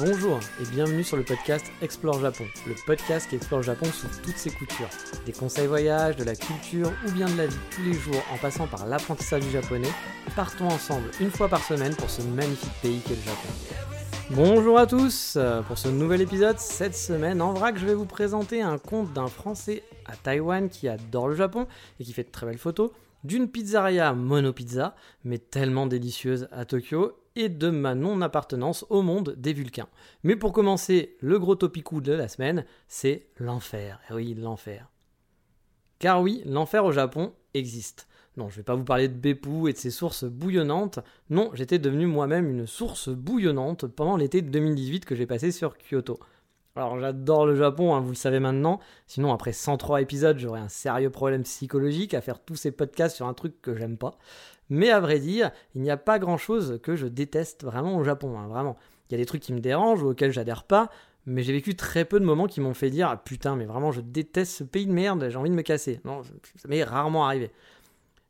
Bonjour et bienvenue sur le podcast Explore Japon, le podcast qui explore Japon sous toutes ses coutures. Des conseils voyage, de la culture ou bien de la vie tous les jours en passant par l'apprentissage du japonais, partons ensemble une fois par semaine pour ce magnifique pays qu'est le Japon. Bonjour à tous Pour ce nouvel épisode, cette semaine en vrac, je vais vous présenter un conte d'un Français à Taïwan qui adore le Japon et qui fait de très belles photos, d'une pizzeria Mono Pizza, mais tellement délicieuse à Tokyo, et de ma non-appartenance au monde des Vulcains. Mais pour commencer, le gros topicou de la semaine, c'est l'enfer. Et oui, l'enfer. Car oui, l'enfer au Japon existe. Non, je vais pas vous parler de Beppu et de ses sources bouillonnantes. Non, j'étais devenu moi-même une source bouillonnante pendant l'été de 2018 que j'ai passé sur Kyoto. Alors j'adore le Japon, hein, vous le savez maintenant. Sinon, après 103 épisodes, j'aurais un sérieux problème psychologique à faire tous ces podcasts sur un truc que j'aime pas. Mais à vrai dire, il n'y a pas grand-chose que je déteste vraiment au Japon, hein, vraiment. Il y a des trucs qui me dérangent ou auxquels j'adhère pas, mais j'ai vécu très peu de moments qui m'ont fait dire ah, putain, mais vraiment, je déteste ce pays de merde, j'ai envie de me casser. Non, ça m'est rarement arrivé.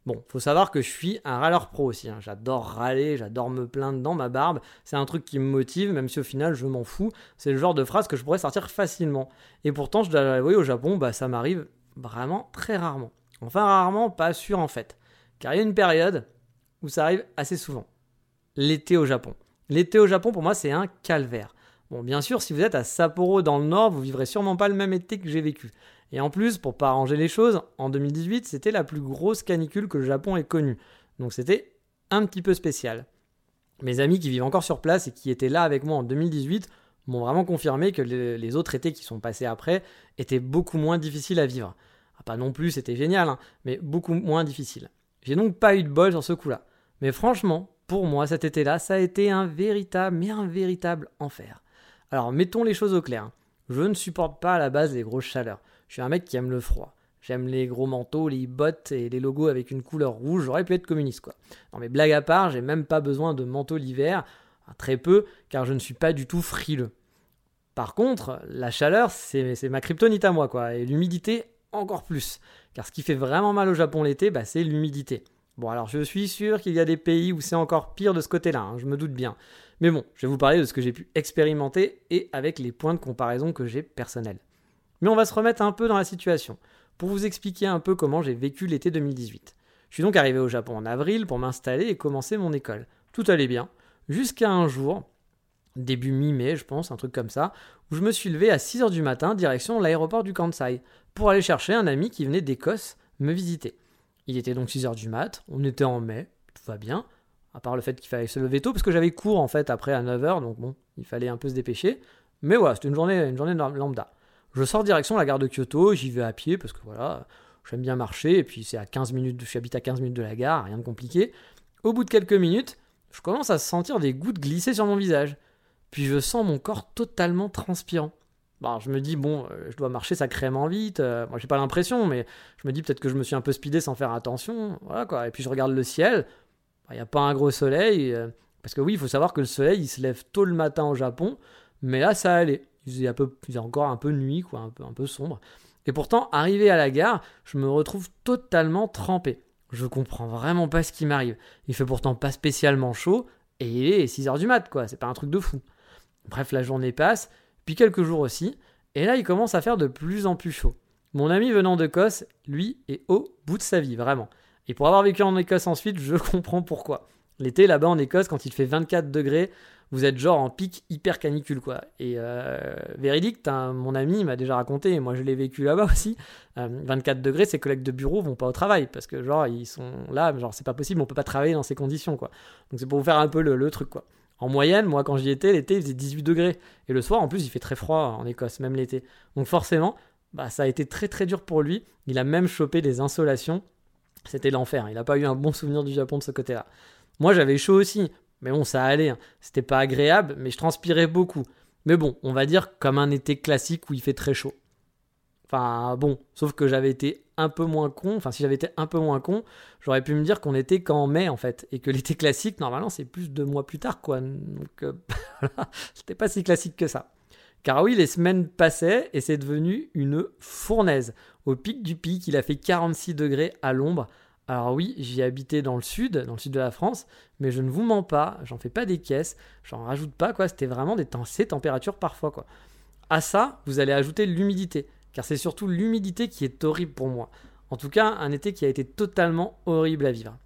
Bon, faut savoir que je suis un râleur pro aussi. Hein. J'adore râler, j'adore me plaindre dans ma barbe. C'est un truc qui me motive, même si au final je m'en fous. C'est le genre de phrase que je pourrais sortir facilement. Et pourtant, je dois l'avouer, au Japon, bah, ça m'arrive vraiment très rarement. Enfin, rarement, pas sûr en fait. Car il y a une période où ça arrive assez souvent. L'été au Japon. L'été au Japon, pour moi, c'est un calvaire. Bon, bien sûr, si vous êtes à Sapporo dans le nord, vous vivrez sûrement pas le même été que j'ai vécu. Et en plus, pour pas arranger les choses, en 2018, c'était la plus grosse canicule que le Japon ait connue. Donc c'était un petit peu spécial. Mes amis qui vivent encore sur place et qui étaient là avec moi en 2018 m'ont vraiment confirmé que les autres étés qui sont passés après étaient beaucoup moins difficiles à vivre. Ah, pas non plus, c'était génial, hein, mais beaucoup moins difficile. J'ai donc pas eu de bol sur ce coup-là. Mais franchement, pour moi, cet été-là, ça a été un véritable, mais un véritable enfer. Alors mettons les choses au clair. Je ne supporte pas à la base les grosses chaleurs. Je suis un mec qui aime le froid. J'aime les gros manteaux, les bottes et les logos avec une couleur rouge. J'aurais pu être communiste, quoi. Non, mais blague à part, j'ai même pas besoin de manteau l'hiver. Très peu, car je ne suis pas du tout frileux. Par contre, la chaleur, c'est ma kryptonite à moi, quoi. Et l'humidité, encore plus. Car ce qui fait vraiment mal au Japon l'été, bah, c'est l'humidité. Bon, alors je suis sûr qu'il y a des pays où c'est encore pire de ce côté-là, hein, je me doute bien. Mais bon, je vais vous parler de ce que j'ai pu expérimenter et avec les points de comparaison que j'ai personnels. Mais on va se remettre un peu dans la situation, pour vous expliquer un peu comment j'ai vécu l'été 2018. Je suis donc arrivé au Japon en avril pour m'installer et commencer mon école. Tout allait bien, jusqu'à un jour, début mi-mai je pense, un truc comme ça, où je me suis levé à 6h du matin direction l'aéroport du Kansai, pour aller chercher un ami qui venait d'Écosse me visiter. Il était donc 6h du mat, on était en mai, tout va bien, à part le fait qu'il fallait se lever tôt, parce que j'avais cours en fait après à 9h, donc bon, il fallait un peu se dépêcher. Mais voilà, c'était une journée, une journée lambda. Je sors direction la gare de Kyoto, j'y vais à pied parce que voilà, j'aime bien marcher et puis c'est à 15 minutes, j'habite à 15 minutes de la gare, rien de compliqué. Au bout de quelques minutes, je commence à sentir des gouttes glisser sur mon visage. Puis je sens mon corps totalement transpirant. Bon, je me dis, bon, euh, je dois marcher sacrément vite. Euh, moi, j'ai pas l'impression, mais je me dis peut-être que je me suis un peu speedé sans faire attention. Voilà quoi. Et puis je regarde le ciel. Il n'y a pas un gros soleil. Euh, parce que oui, il faut savoir que le soleil, il se lève tôt le matin au Japon. Mais là, ça allait il faisait, un encore un peu nuit, quoi, un peu, un peu sombre. Et pourtant, arrivé à la gare, je me retrouve totalement trempé. Je comprends vraiment pas ce qui m'arrive. Il fait pourtant pas spécialement chaud, et il est 6h du mat, quoi, c'est pas un truc de fou. Bref, la journée passe, puis quelques jours aussi, et là il commence à faire de plus en plus chaud. Mon ami venant d'Écosse, lui, est au bout de sa vie, vraiment. Et pour avoir vécu en Écosse ensuite, je comprends pourquoi. L'été là-bas en Écosse, quand il fait 24 degrés, vous êtes genre en pic hyper canicule quoi. Et euh, véridique, mon ami m'a déjà raconté, et moi je l'ai vécu là-bas aussi, 24 euh, degrés, ses collègues de bureau vont pas au travail parce que genre ils sont là, genre c'est pas possible, on peut pas travailler dans ces conditions quoi. Donc c'est pour vous faire un peu le, truc quoi. En moyenne, moi quand j'y étais, l'été il faisait 18 degrés. Et le soir en plus il fait très froid en Écosse, même l'été. Donc forcément, bah, ça a été très très dur pour lui. Il a même chopé des insolations. C'était l'enfer. Il n'a pas eu un bon souvenir du Japon de ce côté-là. Moi, j'avais chaud aussi. Mais bon, ça allait. Hein. C'était pas agréable, mais je transpirais beaucoup. Mais bon, on va dire comme un été classique où il fait très chaud. Enfin bon, sauf que j'avais été un peu moins con, enfin si j'avais été un peu moins con, j'aurais pu me dire qu'on était qu'en mai en fait, et que l'été classique, normalement c'est plus de mois plus tard quoi. Donc euh, c'était pas si classique que ça. Car oui, les semaines passaient et c'est devenu une fournaise. Au pic du pic, il a fait 46 degrés à l'ombre. Alors oui, j'y habitais dans le sud, dans le sud de la France, mais je ne vous mens pas, j'en fais pas des caisses, j'en rajoute pas quoi, c'était vraiment des ces températures parfois quoi. À ça, vous allez ajouter l'humidité car c'est surtout l'humidité qui est horrible pour moi. En tout cas, un été qui a été totalement horrible à vivre.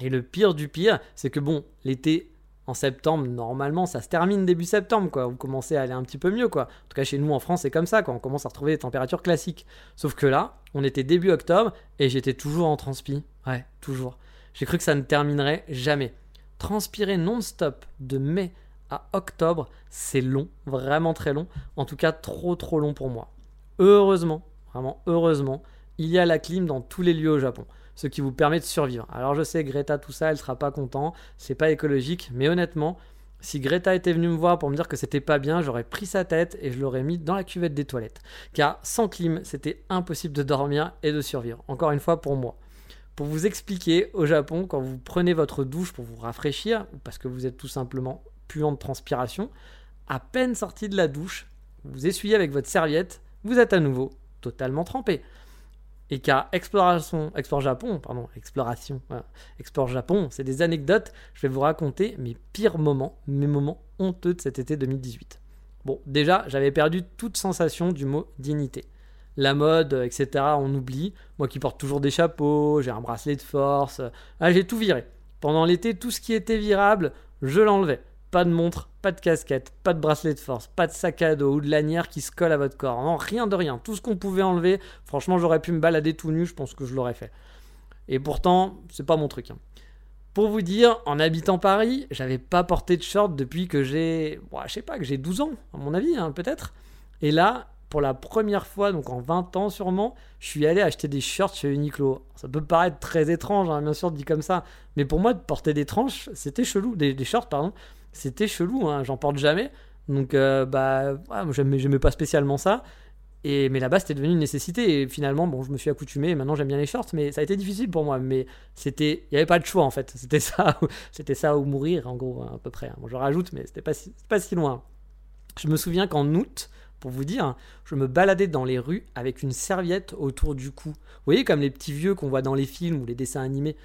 Et le pire du pire, c'est que bon, l'été en septembre, normalement, ça se termine début septembre, quoi. Vous commencez à aller un petit peu mieux, quoi. En tout cas, chez nous en France, c'est comme ça, quand on commence à retrouver des températures classiques. Sauf que là, on était début octobre et j'étais toujours en transpi. Ouais, toujours. J'ai cru que ça ne terminerait jamais. Transpirer non-stop de mai à octobre, c'est long, vraiment très long. En tout cas, trop trop long pour moi. Heureusement, vraiment heureusement, il y a la clim dans tous les lieux au Japon, ce qui vous permet de survivre. Alors je sais, Greta, tout ça, elle sera pas content, c'est pas écologique, mais honnêtement, si Greta était venue me voir pour me dire que c'était pas bien, j'aurais pris sa tête et je l'aurais mis dans la cuvette des toilettes. Car sans clim, c'était impossible de dormir et de survivre. Encore une fois pour moi. Pour vous expliquer, au Japon, quand vous prenez votre douche pour vous rafraîchir, ou parce que vous êtes tout simplement puant de transpiration, à peine sorti de la douche, vous essuyez avec votre serviette vous êtes à nouveau totalement trempé. Et car Exploration, Explore Japon, pardon, Exploration, Explore Japon, c'est des anecdotes, je vais vous raconter mes pires moments, mes moments honteux de cet été 2018. Bon, déjà, j'avais perdu toute sensation du mot dignité. La mode, etc., on oublie. Moi qui porte toujours des chapeaux, j'ai un bracelet de force, ah, j'ai tout viré. Pendant l'été, tout ce qui était virable, je l'enlevais. Pas de montre, pas de casquette, pas de bracelet de force, pas de sac à dos ou de lanière qui se colle à votre corps. Non, rien de rien. Tout ce qu'on pouvait enlever, franchement, j'aurais pu me balader tout nu, je pense que je l'aurais fait. Et pourtant, c'est pas mon truc. Hein. Pour vous dire, en habitant Paris, j'avais pas porté de short depuis que j'ai. je sais pas, que j'ai 12 ans, à mon avis, hein, peut-être. Et là, pour la première fois, donc en 20 ans sûrement, je suis allé acheter des shorts chez Uniqlo. Ça peut paraître très étrange, hein, bien sûr, dit comme ça. Mais pour moi, de porter des tranches, c'était chelou. Des shorts, pardon c'était chelou, hein, j'en porte jamais. Donc, euh, bah, ouais, j'aimais pas spécialement ça. Et, mais là-bas, c'était devenu une nécessité. Et finalement, bon, je me suis accoutumé. Maintenant, j'aime bien les shorts. Mais ça a été difficile pour moi. Mais c'était, il n'y avait pas de choix en fait. C'était ça, c'était ça ou mourir, en gros, à peu près. Bon, je rajoute, mais c'était pas si, pas si loin. Je me souviens qu'en août, pour vous dire, je me baladais dans les rues avec une serviette autour du cou. Vous voyez, comme les petits vieux qu'on voit dans les films ou les dessins animés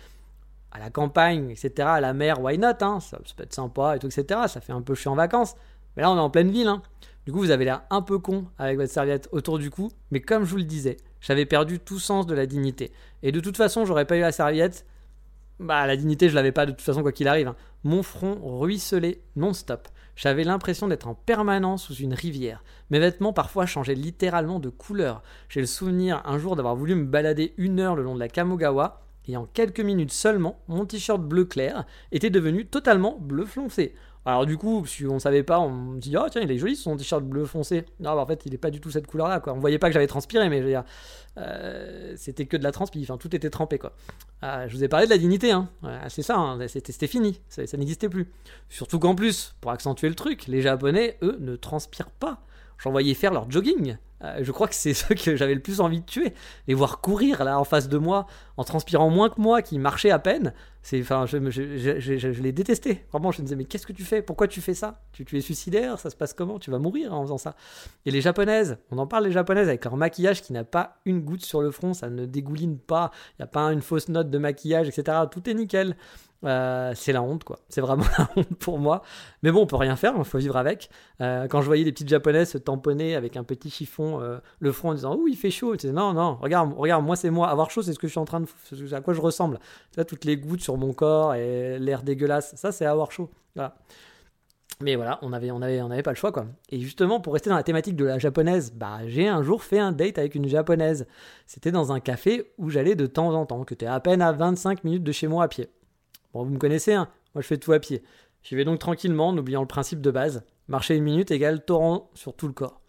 à la campagne, etc., à la mer, why not hein, ça, peut être sympa, et tout, etc. Ça fait un peu chiant en vacances. Mais là, on est en pleine ville. Hein. Du coup, vous avez l'air un peu con avec votre serviette autour du cou. Mais comme je vous le disais, j'avais perdu tout sens de la dignité. Et de toute façon, j'aurais pas eu la serviette. Bah, la dignité, je l'avais pas de toute façon, quoi qu'il arrive. Hein. Mon front ruisselait non-stop. J'avais l'impression d'être en permanence sous une rivière. Mes vêtements parfois changeaient littéralement de couleur. J'ai le souvenir un jour d'avoir voulu me balader une heure le long de la Kamogawa et en quelques minutes seulement, mon t-shirt bleu clair était devenu totalement bleu foncé. Alors du coup, si on ne savait pas, on dit oh tiens il est joli son t-shirt bleu foncé. Non en fait il n'est pas du tout cette couleur là quoi. On voyait pas que j'avais transpiré mais je veux euh, c'était que de la transpi, enfin tout était trempé quoi. Ah, je vous ai parlé de la dignité hein. c'est ça, hein. c'était fini, ça n'existait plus. Surtout qu'en plus, pour accentuer le truc, les Japonais eux ne transpirent pas. J'en voyais faire leur jogging. Euh, je crois que c'est ceux que j'avais le plus envie de tuer. Les voir courir là en face de moi, en transpirant moins que moi, qui marchaient à peine. C'est, enfin, je, je, les détestais. Vraiment, je me disais, mais qu'est-ce que tu fais? Pourquoi tu fais ça? Tu, tu es suicidaire? Ça se passe comment? Tu vas mourir en faisant ça. Et les japonaises, on en parle les japonaises avec leur maquillage qui n'a pas une goutte sur le front, ça ne dégouline pas, il n'y a pas une fausse note de maquillage, etc. Tout est nickel. Euh, c'est la honte, quoi. C'est vraiment la honte pour moi. Mais bon, on peut rien faire, il faut vivre avec. Euh, quand je voyais les petites japonaises se tamponner avec un petit chiffon euh, le front en disant Oh, il fait chaud. Je non, non, regarde, regarde, moi c'est moi. Avoir chaud, c'est ce que je suis en train de. à quoi je ressemble. Vois, toutes les gouttes sur mon corps et l'air dégueulasse. Ça, c'est avoir chaud. Mais voilà, on avait, on avait, on pas le choix, quoi. Et justement, pour rester dans la thématique de la japonaise, bah, j'ai un jour fait un date avec une japonaise. C'était dans un café où j'allais de temps en temps, que t'es à peine à 25 minutes de chez moi à pied. Bon, vous me connaissez, hein moi je fais tout à pied. J'y vais donc tranquillement en oubliant le principe de base. Marcher une minute égale torrent sur tout le corps.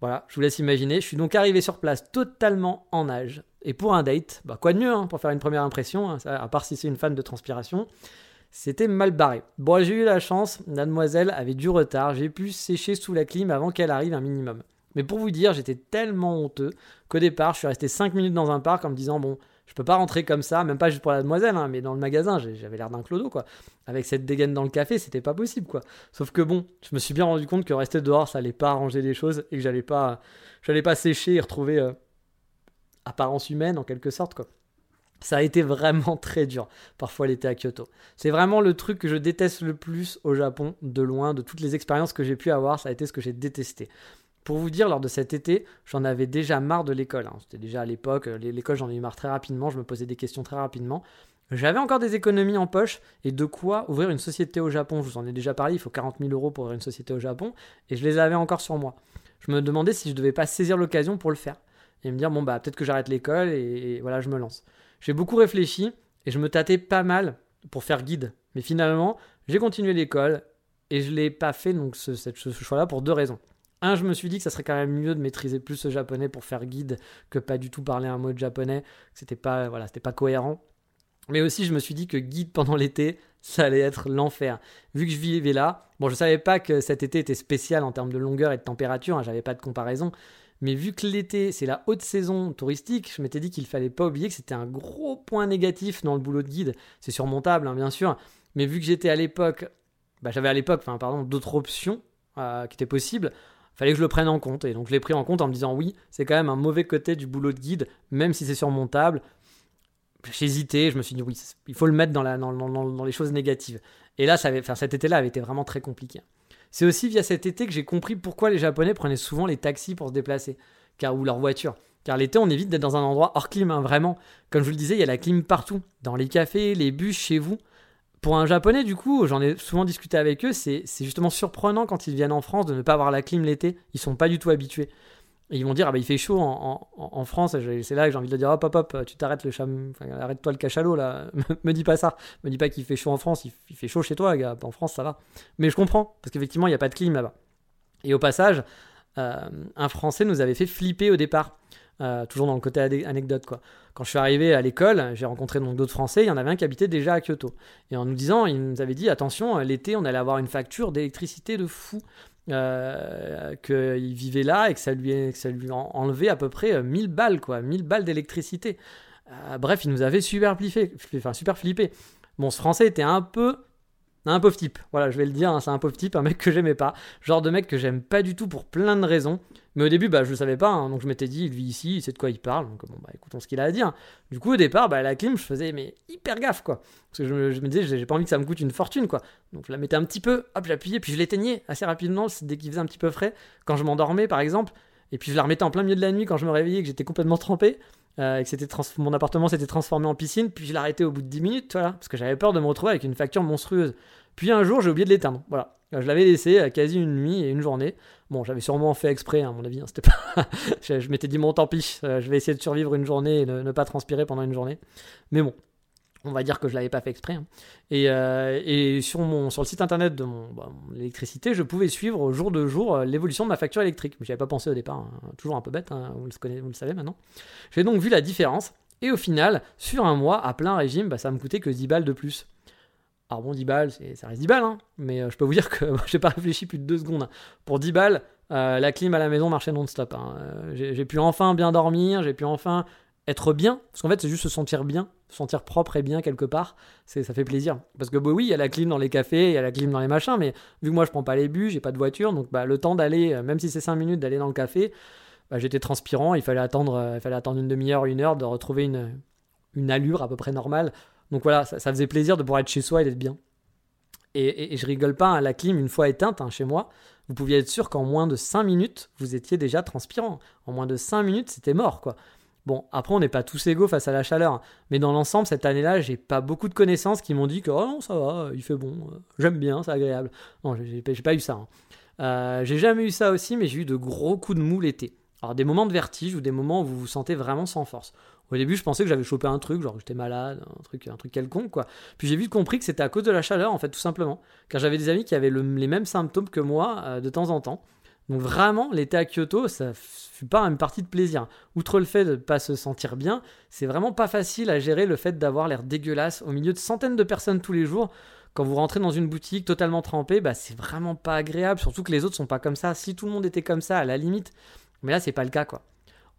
Voilà, je vous laisse imaginer. Je suis donc arrivé sur place totalement en nage. Et pour un date, bah quoi de mieux hein, pour faire une première impression, hein, à part si c'est une fan de transpiration. c'était mal barré. Bon, j'ai eu la chance, mademoiselle avait du retard, j'ai pu sécher sous la clim avant qu'elle arrive un minimum. Mais pour vous dire, j'étais tellement honteux qu'au départ, je suis resté 5 minutes dans un parc en me disant bon, je peux pas rentrer comme ça, même pas juste pour la demoiselle, hein, mais dans le magasin, j'avais l'air d'un clodo, quoi. Avec cette dégaine dans le café, c'était pas possible, quoi. Sauf que bon, je me suis bien rendu compte que rester dehors, ça allait pas arranger les choses et que j'allais pas, j'allais pas sécher et retrouver euh, apparence humaine en quelque sorte, quoi. Ça a été vraiment très dur, parfois l'été à Kyoto. C'est vraiment le truc que je déteste le plus au Japon, de loin, de toutes les expériences que j'ai pu avoir, ça a été ce que j'ai détesté. Pour vous dire, lors de cet été, j'en avais déjà marre de l'école. Hein. C'était déjà à l'époque, euh, l'école j'en ai eu marre très rapidement, je me posais des questions très rapidement. J'avais encore des économies en poche et de quoi ouvrir une société au Japon. Je vous en ai déjà parlé, il faut 40 000 euros pour ouvrir une société au Japon et je les avais encore sur moi. Je me demandais si je devais pas saisir l'occasion pour le faire et me dire bon bah peut-être que j'arrête l'école et, voilà je me lance. J'ai beaucoup réfléchi et je me tâtais pas mal pour faire guide. Mais finalement j'ai continué l'école et je l'ai pas fait donc ce, ce choix-là pour deux raisons. Un, je me suis dit que ça serait quand même mieux de maîtriser plus le japonais pour faire guide que pas du tout parler un mot de japonais. C'était pas, voilà, c'était pas cohérent. Mais aussi, je me suis dit que guide pendant l'été, ça allait être l'enfer. Vu que je vivais là, bon, je savais pas que cet été était spécial en termes de longueur et de température, hein, j'avais pas de comparaison. Mais vu que l'été, c'est la haute saison touristique, je m'étais dit qu'il fallait pas oublier que c'était un gros point négatif dans le boulot de guide. C'est surmontable, hein, bien sûr. Mais vu que j'étais à l'époque, bah, j'avais à l'époque, pardon, d'autres options euh, qui étaient possibles fallait que je le prenne en compte. Et donc je l'ai pris en compte en me disant oui, c'est quand même un mauvais côté du boulot de guide, même si c'est surmontable. Hésité, je me suis dit oui, il faut le mettre dans, les choses négatives. Et là, cet été-là avait été vraiment très compliqué. C'est aussi via cet été que j'ai compris pourquoi les Japonais prenaient souvent les taxis pour se déplacer, car ou leur voiture. Car l'été, on évite d'être dans un endroit hors clim, hein, vraiment. Comme je vous le disais, il y a la clim partout, dans les cafés, les bus, chez vous. Pour un japonais, du coup, j'en ai souvent discuté avec eux, c'est justement surprenant quand ils viennent en France de ne pas avoir la clim l'été. Ils sont pas du tout habitués. Et ils vont dire, ah bah il fait chaud en, France. C'est là que j'ai envie de dire, hop hop hop, tu t'arrêtes le cham... arrête-toi le cachalot là. me dis pas ça. Me dis pas qu'il fait chaud en France. Il, fait chaud chez toi, gars. En France, ça va. Mais je comprends, parce qu'effectivement, il n'y a pas de clim là-bas. Et au passage, euh, un Français nous avait fait flipper au départ. Euh, toujours dans le côté anecdote quoi. Quand je suis arrivé à l'école, j'ai rencontré donc d'autres Français, il y en avait un qui habitait déjà à Kyoto. Et en nous disant, il nous avait dit attention, l'été on allait avoir une facture d'électricité de fou. Euh, qu'il vivait là et que ça lui, enlevait à peu près 1000 euh, balles, quoi, 1000 balles d'électricité. Euh, bref, il nous avait super flippé, enfin super. Bon, ce français était un peu un pauvre type, voilà, je vais le dire, hein, c'est un pauvre type, un mec que j'aimais pas, genre de mec que j'aime pas du tout pour plein de raisons. Mais au début, bah, je le savais pas, hein, donc je m'étais dit, il vit ici, il sait de quoi il parle, donc bon, bah, écoutons ce qu'il a à dire. Du coup, au départ, bah, la clim, je faisais mais hyper gaffe, quoi. Parce que je me, disais, j'ai pas envie que ça me coûte une fortune, quoi. Donc je la mettais un petit peu, hop, j'appuyais, puis je l'éteignais assez rapidement, dès qu'il faisait un petit peu frais. Quand je m'endormais, par exemple, et puis je la remettais en plein milieu de la nuit quand je me réveillais, que j'étais complètement trempé. Euh, et que mon appartement s'était transformé en piscine, puis je l'arrêtais au bout de 10 minutes, voilà, parce que j'avais peur de me retrouver avec une facture monstrueuse. Puis un jour, j'ai oublié de l'éteindre. Voilà. Je l'avais laissé à quasi une nuit et une journée. Bon, j'avais sûrement fait exprès, à mon avis. Hein, c'était pas... je, m'étais dit, bon, tant pis, euh, je vais essayer de survivre une journée et ne, pas transpirer pendant une journée. Mais bon, on va dire que je l'avais pas fait exprès. Hein. Et, euh, et, sur, mon, sur le site internet de mon, bah, électricité, je pouvais suivre jour de jour euh, l'évolution de ma facture électrique. Mais j'y avais pas pensé au départ, hein. toujours un peu bête, vous, le le savez maintenant. J'ai donc vu la différence. Et au final, sur un mois, à plein régime, bah, ça me coûtait que 10 balles de plus. Alors bon, 10 balles, ça reste 10 balles, hein, mais euh, je peux vous dire que j'ai pas réfléchi plus de 2 secondes. Hein. Pour 10 balles, euh, la clim à la maison marchait non-stop. Hein. Euh, j'ai pu enfin bien dormir, j'ai pu enfin être bien, parce qu'en fait c'est juste se sentir bien, se sentir propre et bien quelque part, ça fait plaisir. Parce que bah, oui, il y a la clim dans les cafés, il y a la clim dans les machins, mais vu que moi je prends pas les bus, j'ai pas de voiture, donc bah, le temps d'aller, même si c'est 5 minutes d'aller dans le café, bah, j'étais transpirant, il fallait attendre, il fallait attendre une demi-heure, une heure de retrouver une, une allure à peu près normale donc voilà, ça, faisait plaisir de pouvoir être chez soi et d'être bien. Et, je rigole pas, hein, la clim, une fois éteinte hein, chez moi, vous pouviez être sûr qu'en moins de 5 minutes, vous étiez déjà transpirant. En moins de 5 minutes, c'était mort, quoi. Bon, après, on n'est pas tous égaux face à la chaleur. Hein. Mais dans l'ensemble, cette année-là, j'ai pas beaucoup de connaissances qui m'ont dit que, oh ça va, il fait bon, euh, j'aime bien, c'est agréable. Non, j'ai pas eu ça. Euh, j'ai jamais eu ça aussi, mais j'ai eu de gros coups de mou l'été. Alors, des moments de vertige ou des moments où vous vous sentez vraiment sans force. Au début, je pensais que j'avais chopé un truc, genre j'étais malade, un truc, un truc quelconque, quoi. Puis j'ai vite compris que c'était à cause de la chaleur, en fait, tout simplement. Car j'avais des amis qui avaient les mêmes symptômes que moi euh, de temps en temps. Donc vraiment, l'été à Kyoto, ça fut pas une partie de plaisir. Outre le fait de ne pas se sentir bien, c'est vraiment pas facile à gérer le fait d'avoir l'air dégueulasse au milieu de centaines de personnes tous les jours Quand vous rentrez dans une boutique totalement trempée, bah, c'est vraiment pas agréable, surtout que les autres sont pas comme ça. Si tout le monde était comme ça, à la limite. Mais là, c'est pas le cas, quoi.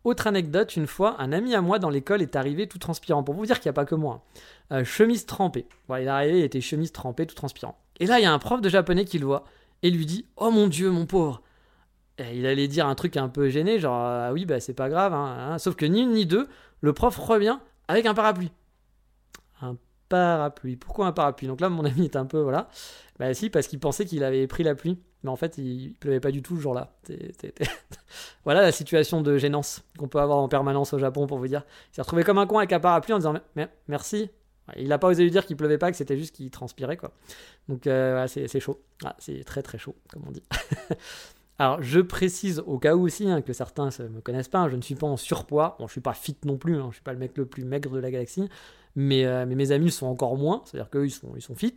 Autre anecdote, une fois, un ami à moi dans l'école est arrivé tout transpirant. Pour vous dire qu'il n'y a pas que moi. Hein. Euh, chemise trempée. il est arrivé, il était chemise trempée, tout transpirant. Et là, il y a un prof de japonais qui le voit et lui dit Oh mon dieu, mon pauvre il allait dire un truc un peu gêné, genre ah oui, bah c'est pas grave. Hein, hein. Sauf que ni une ni deux, le prof revient avec un parapluie. Un parapluie. Pourquoi un parapluie? Donc là, mon ami est un peu voilà. Bah si, parce qu'il pensait qu'il avait pris la pluie. Mais en fait, il pleuvait pas du tout ce jour-là. voilà la situation de gênance qu'on peut avoir en permanence au Japon, pour vous dire. Il s'est retrouvé comme un con avec un parapluie en disant merci. Il n'a pas osé lui dire qu'il pleuvait pas, que c'était juste qu'il transpirait. quoi. Donc euh, c'est chaud. Ah, c'est très très chaud, comme on dit. Alors, je précise au cas où aussi hein, que certains ne me connaissent pas, hein, je ne suis pas en surpoids. Bon, je suis pas fit non plus, hein, je suis pas le mec le plus maigre de la galaxie, mais, euh, mes amis sont encore moins, c'est-à-dire qu'eux ils sont, ils sont fit.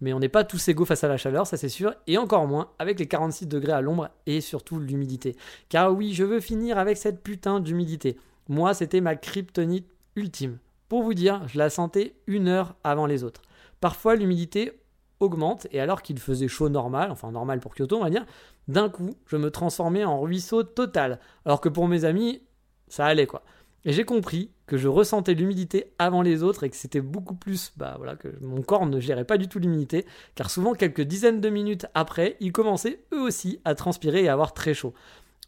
Mais on n'est pas tous égaux face à la chaleur, ça c'est sûr, et encore moins avec les 46 degrés à l'ombre et surtout l'humidité. Car oui, je veux finir avec cette putain d'humidité. Moi, c'était ma kryptonite ultime. Pour vous dire, je la sentais une heure avant les autres. Parfois, l'humidité augmente, et alors qu'il faisait chaud normal, enfin normal pour Kyoto, on va dire, d'un coup, je me transformais en ruisseau total. Alors que pour mes amis, ça allait quoi. Et j'ai compris que je ressentais l'humidité avant les autres et que c'était beaucoup plus, bah voilà, que mon corps ne gérait pas du tout l'humidité, car souvent quelques dizaines de minutes après, ils commençaient eux aussi à transpirer et à avoir très chaud.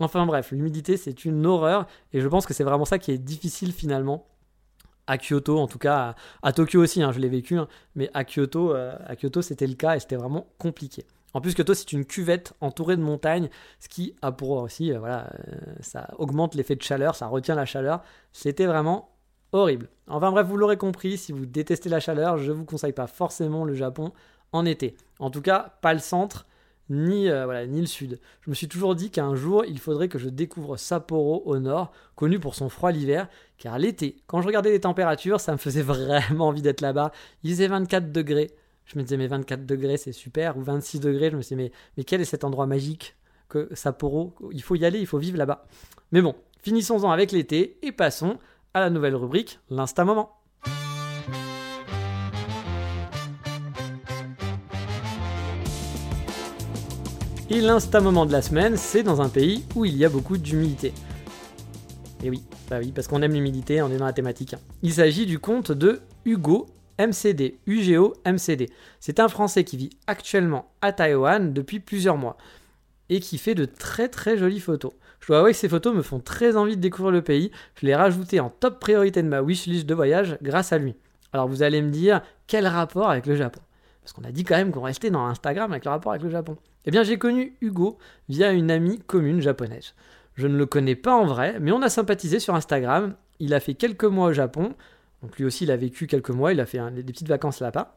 Enfin bref, l'humidité c'est une horreur et je pense que c'est vraiment ça qui est difficile finalement à Kyoto, en tout cas à, Tokyo aussi, hein, je l'ai vécu, hein, mais à Kyoto, euh, à Kyoto c'était le cas et c'était vraiment compliqué. En plus, toi, c'est une cuvette entourée de montagnes, ce qui a pour aussi, euh, voilà, euh, ça augmente l'effet de chaleur, ça retient la chaleur. C'était vraiment horrible. Enfin bref, vous l'aurez compris, si vous détestez la chaleur, je ne vous conseille pas forcément le Japon en été. En tout cas, pas le centre, ni, euh, ni le sud. Je me suis toujours dit qu'un jour, il faudrait que je découvre Sapporo au nord, connu pour son froid l'hiver, car l'été, quand je regardais les températures, ça me faisait vraiment envie d'être là-bas. Il faisait 24 degrés. Je me disais, mais 24 degrés, c'est super. Ou 26 degrés, je me disais, mais, mais quel est cet endroit magique que Sapporo? Il faut y aller, il faut vivre là-bas. Mais bon, finissons-en avec l'été et passons à la nouvelle rubrique, l'instant moment. Et l'instant moment de la semaine, c'est dans un pays où il y a beaucoup d'humidité. Et oui, bah oui, parce qu'on aime l'humidité, on est dans la thématique. Il s'agit du conte de Hugo MCD, UGO MCD. C'est un Français qui vit actuellement à Taïwan depuis plusieurs mois et qui fait de très très jolies photos. Je dois avouer que ces photos me font très envie de découvrir le pays. Je l'ai rajouté en top priorité de ma wishlist de voyage grâce à lui. Alors vous allez me dire, quel rapport avec le Japon? Parce qu'on a dit quand même qu'on restait dans Instagram avec le rapport avec le Japon. Eh bien j'ai connu Hugo via une amie commune japonaise. Je ne le connais pas en vrai, mais on a sympathisé sur Instagram. Il a fait quelques mois au Japon donc lui aussi, il a vécu quelques mois, il a fait des petites vacances là-bas.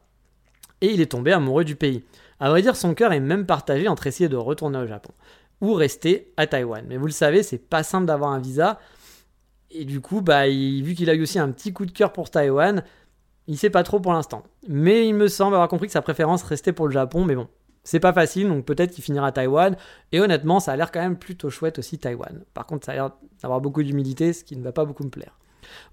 Et il est tombé amoureux du pays. À vrai dire, son cœur est même partagé entre essayer de retourner au Japon ou rester à Taïwan. Mais vous le savez, c'est pas simple d'avoir un visa. Et du coup, bah, vu qu'il a eu aussi un petit coup de cœur pour Taïwan, il sait pas trop pour l'instant. Mais il me semble avoir compris que sa préférence restait pour le Japon. Mais bon, c'est pas facile, donc peut-être qu'il finira à Taïwan. Et honnêtement, ça a l'air quand même plutôt chouette aussi Taïwan. Par contre, ça a l'air d'avoir beaucoup d'humidité, ce qui ne va pas beaucoup me plaire.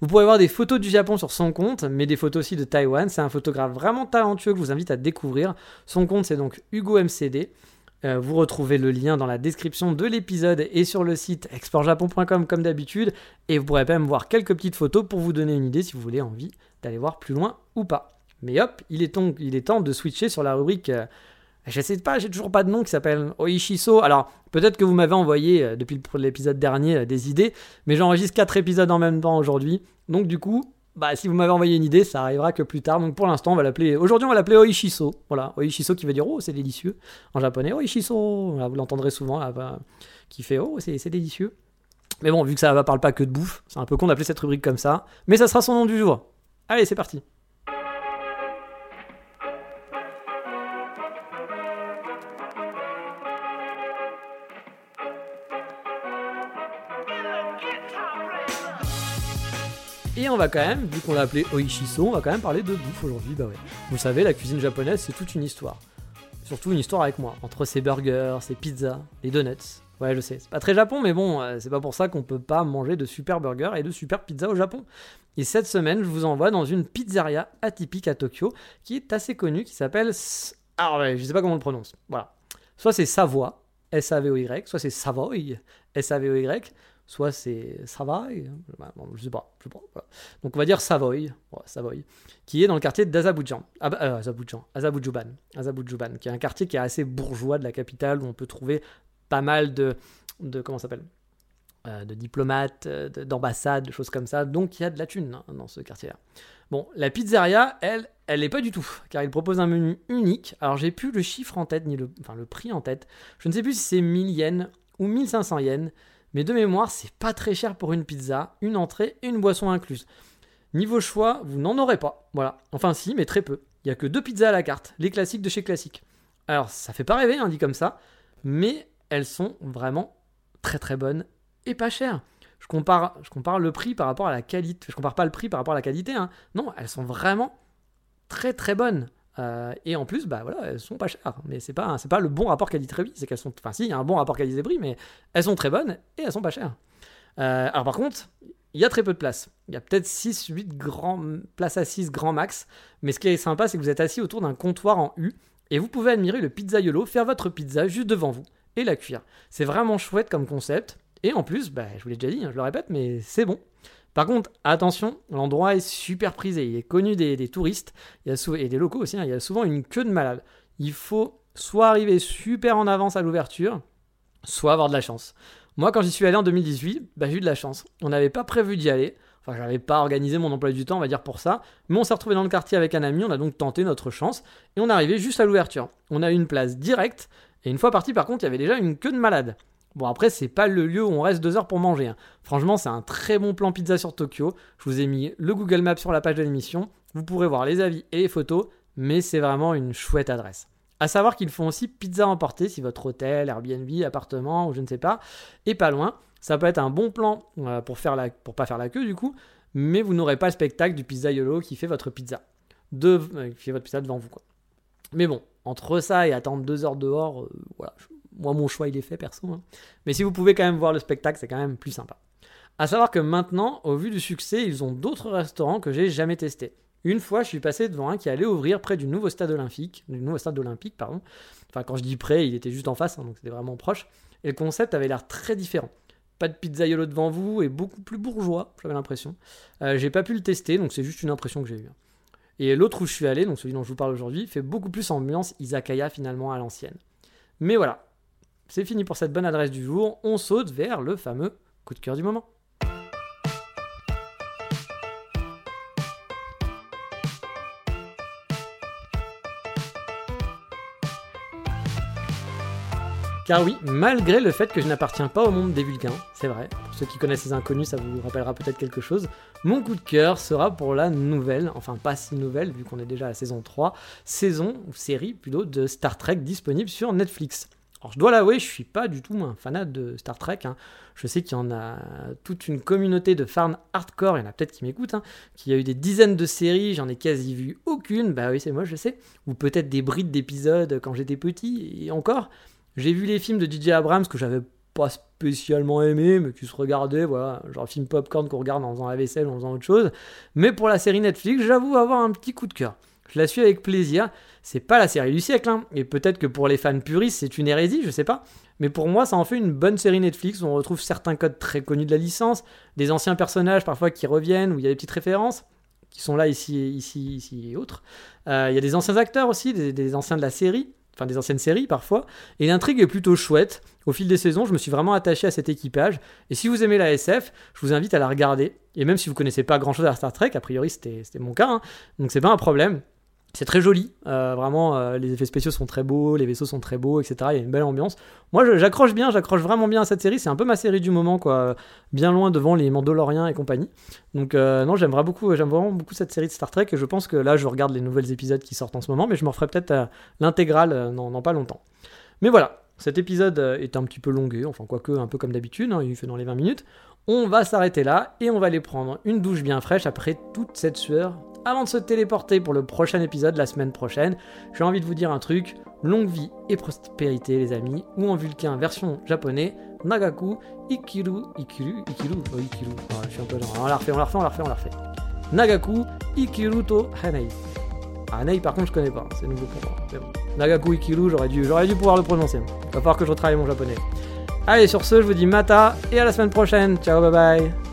Vous pourrez voir des photos du Japon sur son compte, mais des photos aussi de Taïwan. C'est un photographe vraiment talentueux que je vous invite à découvrir. Son compte, c'est donc Hugo MCD. Euh, vous retrouvez le lien dans la description de l'épisode et sur le site exportjapon.com comme d'habitude. Et vous pourrez même voir quelques petites photos pour vous donner une idée si vous voulez envie d'aller voir plus loin ou pas. Mais hop, il est, temps, de switcher sur la rubrique euh, je sais pas, j'ai toujours pas de nom qui s'appelle Oishiso. Alors, peut-être que vous m'avez envoyé euh, depuis l'épisode dernier euh, des idées, mais j'enregistre 4 épisodes en même temps aujourd'hui. Donc, du coup, bah, si vous m'avez envoyé une idée, ça arrivera que plus tard. Donc, pour l'instant, on va l'appeler. Aujourd'hui, on va l'appeler Oishiso. Voilà, Oishiso qui veut dire Oh, c'est délicieux. En japonais, Oishiso. vous l'entendrez souvent là, bah, qui fait Oh, c'est délicieux. Mais bon, vu que ça ne parle pas que de bouffe, c'est un peu con d'appeler cette rubrique comme ça. Mais ça sera son nom du jour. Allez, c'est parti. On va quand même, vu qu'on l'a appelé Oishiso, on va quand même parler de bouffe aujourd'hui. Bah ouais. Vous savez, la cuisine japonaise, c'est toute une histoire. Surtout une histoire avec moi. Entre ses burgers, ses pizzas, les donuts. Ouais, je sais, c'est pas très Japon, mais bon, euh, c'est pas pour ça qu'on peut pas manger de super burgers et de super pizzas au Japon. Et cette semaine, je vous envoie dans une pizzeria atypique à Tokyo qui est assez connue, qui s'appelle. Alors, ouais, je sais pas comment on le prononce. Voilà. Soit c'est Savoie, S-A-V-O-Y, soit c'est Savoy, S-A-V-O-Y, soit c'est Savoy, je sais pas, je sais pas Donc on va dire Savoy, qui est dans le quartier d'Azabujan, ah bah, euh, Azabujan, Azabujuban, Azabujuban, qui est un quartier qui est assez bourgeois de la capitale où on peut trouver pas mal de, de comment s'appelle euh, de diplomates, euh, d'ambassades, de choses comme ça. Donc il y a de la thune hein, dans ce quartier-là. Bon, la pizzeria, elle, elle n'est pas du tout, car il propose un menu unique. Alors j'ai plus le chiffre en tête, ni le, enfin, le prix en tête. Je ne sais plus si c'est 1000 yens ou 1500 yens, mais de mémoire, c'est pas très cher pour une pizza, une entrée et une boisson incluse. Niveau choix, vous n'en aurez pas. Voilà. Enfin si, mais très peu. Il y a que deux pizzas à la carte, les classiques de chez Classique. Alors ça fait pas rêver, hein, dit comme ça, mais elles sont vraiment très très bonnes et pas chères. Je compare, je compare le prix par rapport à la qualité. Je compare pas le prix par rapport à la qualité. Hein. Non, elles sont vraiment très très bonnes. Euh, et en plus, bah voilà, elles sont pas chères. Mais c'est pas, c'est pas le bon rapport qualité-prix. C'est qu'elles sont, enfin si, il y a un bon rapport qualité-prix, mais elles sont très bonnes et elles sont pas chères. Euh, alors par contre, il y a très peu de place. Il y a peut-être 6, 8 grands, places assises grand max. Mais ce qui est sympa, c'est que vous êtes assis autour d'un comptoir en U et vous pouvez admirer le pizzaiolo faire votre pizza juste devant vous et la cuire. C'est vraiment chouette comme concept. Et en plus, bah, je vous l'ai déjà dit, hein, je le répète, mais c'est bon. Par contre, attention, l'endroit est super prisé. Il est connu des, touristes et des locaux aussi. Hein. il y a souvent une queue de malade. Il faut soit arriver super en avance à l'ouverture, soit avoir de la chance. Moi, quand j'y suis allé en 2018, bah, j'ai eu de la chance. On n'avait pas prévu d'y aller. Enfin, j'avais pas organisé mon emploi du temps, on va dire pour ça. Mais on s'est retrouvé dans le quartier avec un ami, on a donc tenté notre chance. Et on est arrivé juste à l'ouverture. On a eu une place directe. Et une fois parti, par contre, il y avait déjà une queue de malade. Bon, après, c'est pas le lieu où on reste deux heures pour manger. Hein. Franchement, c'est un très bon plan pizza sur Tokyo. Je vous ai mis le Google Maps sur la page de l'émission. Vous pourrez voir les avis et les photos, mais c'est vraiment une chouette adresse. À savoir qu'ils font aussi pizza emportée si votre hôtel, Airbnb, appartement ou je ne sais pas est pas loin. Ça peut être un bon plan euh, pour faire pas faire la queue du coup, mais vous n'aurez pas le spectacle du pizzaiolo qui fait votre pizza, de, euh, qui fait votre pizza devant vous quoi. Mais bon, entre ça et attendre deux heures dehors, euh, voilà, moi, mon choix, il est fait, perso. Hein. Mais si vous pouvez quand même voir le spectacle, c'est quand même plus sympa. À savoir que maintenant, au vu du succès, ils ont d'autres restaurants que j'ai jamais testés. Une fois, je suis passé devant un qui allait ouvrir près du nouveau stade olympique, du nouveau stade olympique, pardon. Enfin, quand je dis près, il était juste en face, hein, donc c'était vraiment proche. Et le concept avait l'air très différent. Pas de pizzaiolo devant vous et beaucoup plus bourgeois, j'avais l'impression. Euh, j'ai pas pu le tester, donc c'est juste une impression que j'ai eue. Et l'autre où je suis allé, donc celui dont je vous parle aujourd'hui, fait beaucoup plus ambiance izakaya finalement à l'ancienne. Mais voilà, c'est fini pour cette bonne adresse du jour, on saute vers le fameux coup de cœur du moment. Car oui, malgré le fait que je n'appartiens pas au monde des Vulcains, c'est vrai, pour ceux qui connaissent les inconnus, ça vous rappellera peut-être quelque chose, mon coup de cœur sera pour la nouvelle, enfin pas si nouvelle, vu qu'on est déjà à la saison 3, saison, ou série plutôt, de Star Trek disponible sur Netflix. Alors je dois l'avouer, je suis pas du tout un fanat de Star Trek. Hein. Je sais qu'il y en a toute une communauté de fans hardcore, il y en a peut-être qui m'écoutent, hein, qui a eu des dizaines de séries, j'en ai quasi vu aucune, bah oui c'est moi je sais, ou peut-être des brides d'épisodes quand j'étais petit, et encore, j'ai vu les films de DJ Abrams que j'avais pas spécialement aimé, mais qui se regardaient, voilà, genre film popcorn qu'on regarde en faisant la vaisselle, en faisant autre chose. Mais pour la série Netflix, j'avoue avoir un petit coup de cœur. Je la suis avec plaisir. C'est pas la série du siècle, hein. et peut-être que pour les fans puristes, c'est une hérésie, je sais pas. Mais pour moi, ça en fait une bonne série Netflix où on retrouve certains codes très connus de la licence, des anciens personnages parfois qui reviennent, où il y a des petites références qui sont là ici, ici, ici et autres. Euh, il y a des anciens acteurs aussi, des, anciens de la série, enfin des anciennes séries parfois. Et l'intrigue est plutôt chouette. Au fil des saisons, je me suis vraiment attaché à cet équipage. Et si vous aimez la SF, je vous invite à la regarder. Et même si vous connaissez pas grand chose à Star Trek, a priori c'était mon cas, hein, donc c'est pas un problème. C'est très joli, euh, vraiment, euh, les effets spéciaux sont très beaux, les vaisseaux sont très beaux, etc. Il y a une belle ambiance. Moi, j'accroche bien, j'accroche vraiment bien à cette série. C'est un peu ma série du moment, quoi. Bien loin devant les Mandaloriens et compagnie. Donc, euh, non, j'aimerais beaucoup, j'aime vraiment beaucoup cette série de Star Trek. Et je pense que là, je regarde les nouvelles épisodes qui sortent en ce moment, mais je m'en ferai peut-être l'intégrale dans, pas longtemps. Mais voilà, cet épisode est un petit peu longué, enfin, quoique un peu comme d'habitude, hein, il fait dans les 20 minutes. On va s'arrêter là et on va aller prendre une douche bien fraîche après toute cette sueur avant de se téléporter pour le prochain épisode la semaine prochaine, j'ai envie de vous dire un truc, longue vie et prospérité les amis, ou en vulcain version japonais, Nagaku, Ikiru, Ikiru, Ikiru, oh, Ikiru, ah, je suis un peu genre, on la refait, on la refait, on la refait, on la refait. Nagaku, Ikiru to Hanei. Ah, Hanei par contre je connais pas, c'est nouveau pour moi. Nagaku Ikiru, j'aurais dû, j'aurais dû pouvoir le prononcer, il va falloir que je retravaille mon japonais. Allez sur ce, je vous dis mata et à la semaine prochaine, ciao bye bye.